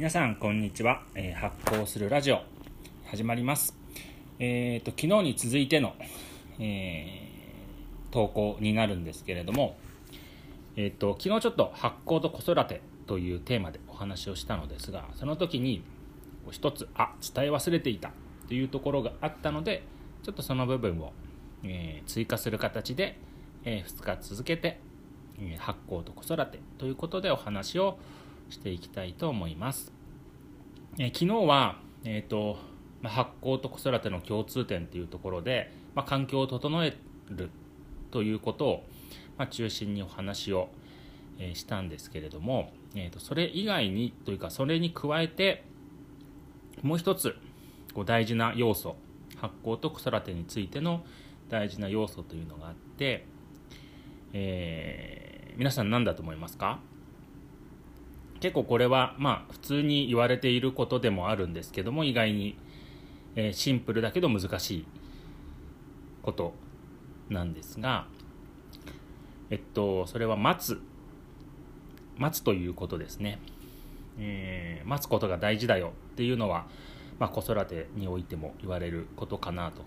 皆さんこんにちは、えー発行するラジオ始まります。えっ、と昨日に続いての、えー投稿になるんですけれどもえっ、と昨日ちょっと発行と子育てというテーマでお話をしたのですがその時にこう一つあ伝え忘れていたというところがあったのでちょっとその部分を、え追加する形で、え2日続けてえ発酵と子育てということでお話をしていきたいと思います。え昨日は、えーとま発酵と子育ての共通点というところで、まあ環境を整えるということを、まあ中心にお話を、えしたんですけれども、えーとそれ以外にというかそれに加えてもう一つこう大事な要素発酵と子育てについての大事な要素というのがあって、えー皆さん何だと思いますか？結構これはまあ普通に言われていることでもあるんですけども意外に、えシンプルだけど難しいことなんですがえっとそれは待つ。待つということですね、えー待つことが大事だよっていうのは、まあ、子育てにおいても言われることかなと、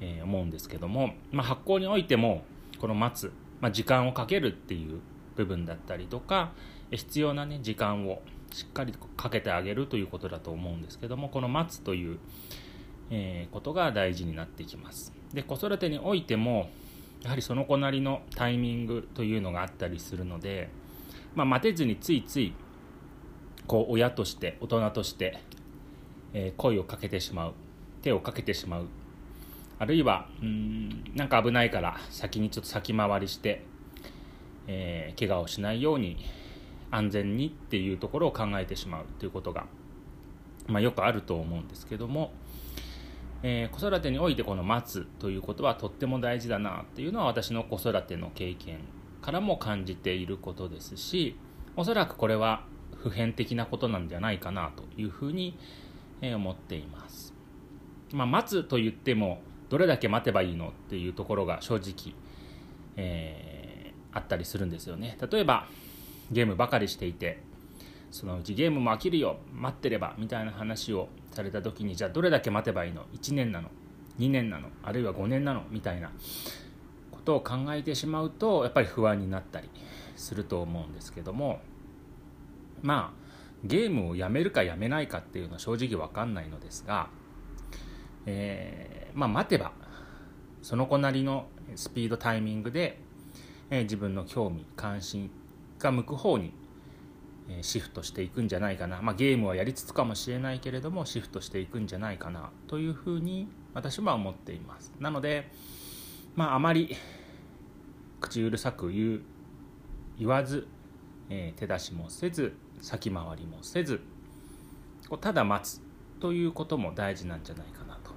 えー思うんですけども、まあ、発酵においてもこの待つ、まあ、時間をかけるっていう部分だったりとか必要な、ね、時間をしっかりかけてあげるということだと思うんですけどもこの待つという、えーことが大事になってきます。で子育てにおいてもやはりその子なりのタイミングというのがあったりするので、まあ、待てずについついこう親として大人として、えー声をかけてしまう手をかけてしまう。あるいはうんなんか危ないから先にちょっと先回りして、えー怪我をしないように安全にっていうところを考えてしまうということが、まあ、よくあると思うんですけども、えー子育てにおいてこの待つということはとっても大事だなっていうのは私の子育ての経験からも感じていることですしおそらくこれは普遍的なことなんじゃないかなというふうに思っています。まあ、待つと言ってもどれだけ待てばいいのっていうところが正直、えーあったりするんですよね。例えばゲームばかりしていてそのうちゲームも飽きるよ待ってればみたいな話をされた時にじゃあどれだけ待てばいいの？1年なの？2年なの？あるいは5年なの？みたいなことを考えてしまうとやっぱり不安になったりすると思うんですけどもまあゲームをやめるかやめないかっていうのは正直わかんないのですが、えーまあ待てばその子なりのスピードタイミングで、えー自分の興味関心が向く方に、シフトしていくんじゃないかな、まあ、ゲームはやりつつかもしれないけれどもシフトしていくんじゃないかな。というふうに私は思っています。なので、まあ、あまり口うるさく言う言わず、えー手出しもせず先回りもせずただ待つということも大事なんじゃないかな。と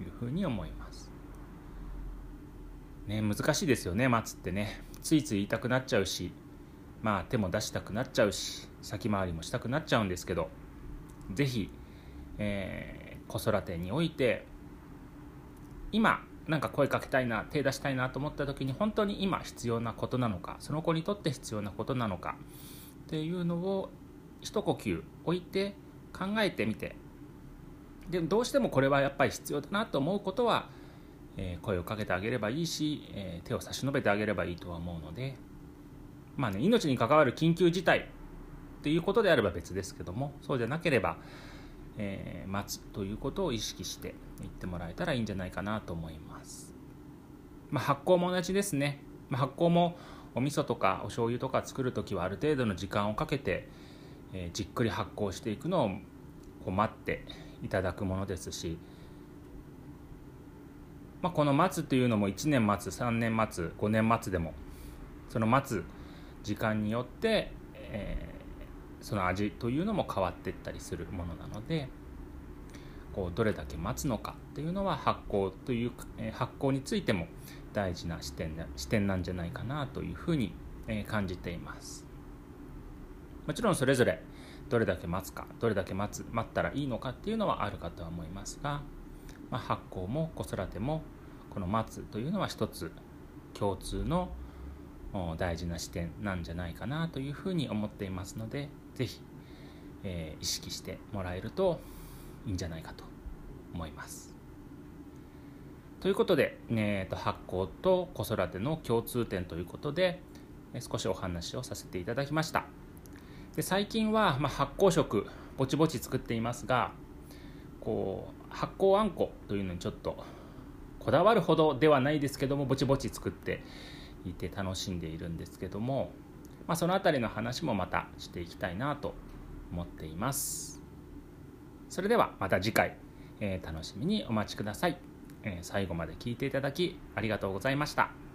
いうふうに思います。ね、難しいですよね待つってね。ついつい言いたくなっちゃうしまあ手も出したくなっちゃうし先回りもしたくなっちゃうんですけど是非、えー子育てにおいて今なんか声かけたいな手出したいなと思った時に本当に今必要なことなのかその子にとって必要なことなのかっていうのを一呼吸置いて考えてみてでどうしてもこれはやっぱり必要だなと思うことは、えー声をかけてあげればいいし、えー手を差し伸べてあげればいいとは思うのでまあね命に関わる緊急事態っていうことであれば別ですけどもそうじゃなければ、えー待つということを意識していってもらえたらいいんじゃないかなと思います、まあ、発酵も同じですね、まあ、発酵もお味噌とかお醤油とか作る時はある程度の時間をかけて、えーじっくり発酵していくのをこう待っていただくものですし、まあ、この待つというのも1年待つ3年待つ5年待つでもその待つ時間によって、えーその味というのも変わっていったりするものなのでこうどれだけ待つのかっていうのは発酵という、えー発酵についても大事な視点な視点なんじゃないかなというふうに、えー感じています。もちろんそれぞれどれだけ待つかどれだけ待つ待ったらいいのかっていうのはあるかとは思いますが、まあ、発酵も子育てもこの待つというのは一つ共通の大事な視点なんじゃないかなというふうに思っていますのでぜひ、えー、意識してもらえるといいんじゃないかと思います。ということで、えーと、発酵と子育ての共通点ということで少しお話をさせていただきましたで最近は、まあ、発酵食ぼちぼち作っていますがこう発酵あんこというのにちょっとこだわるほどではないですけどもぼちぼち作っていて楽しんでいるんですけども、まあ、その辺りの話もまたしていきたいなと思っていますそれではまた次回、えー、楽しみにお待ちください。え最後まで聞いていただきありがとうございました。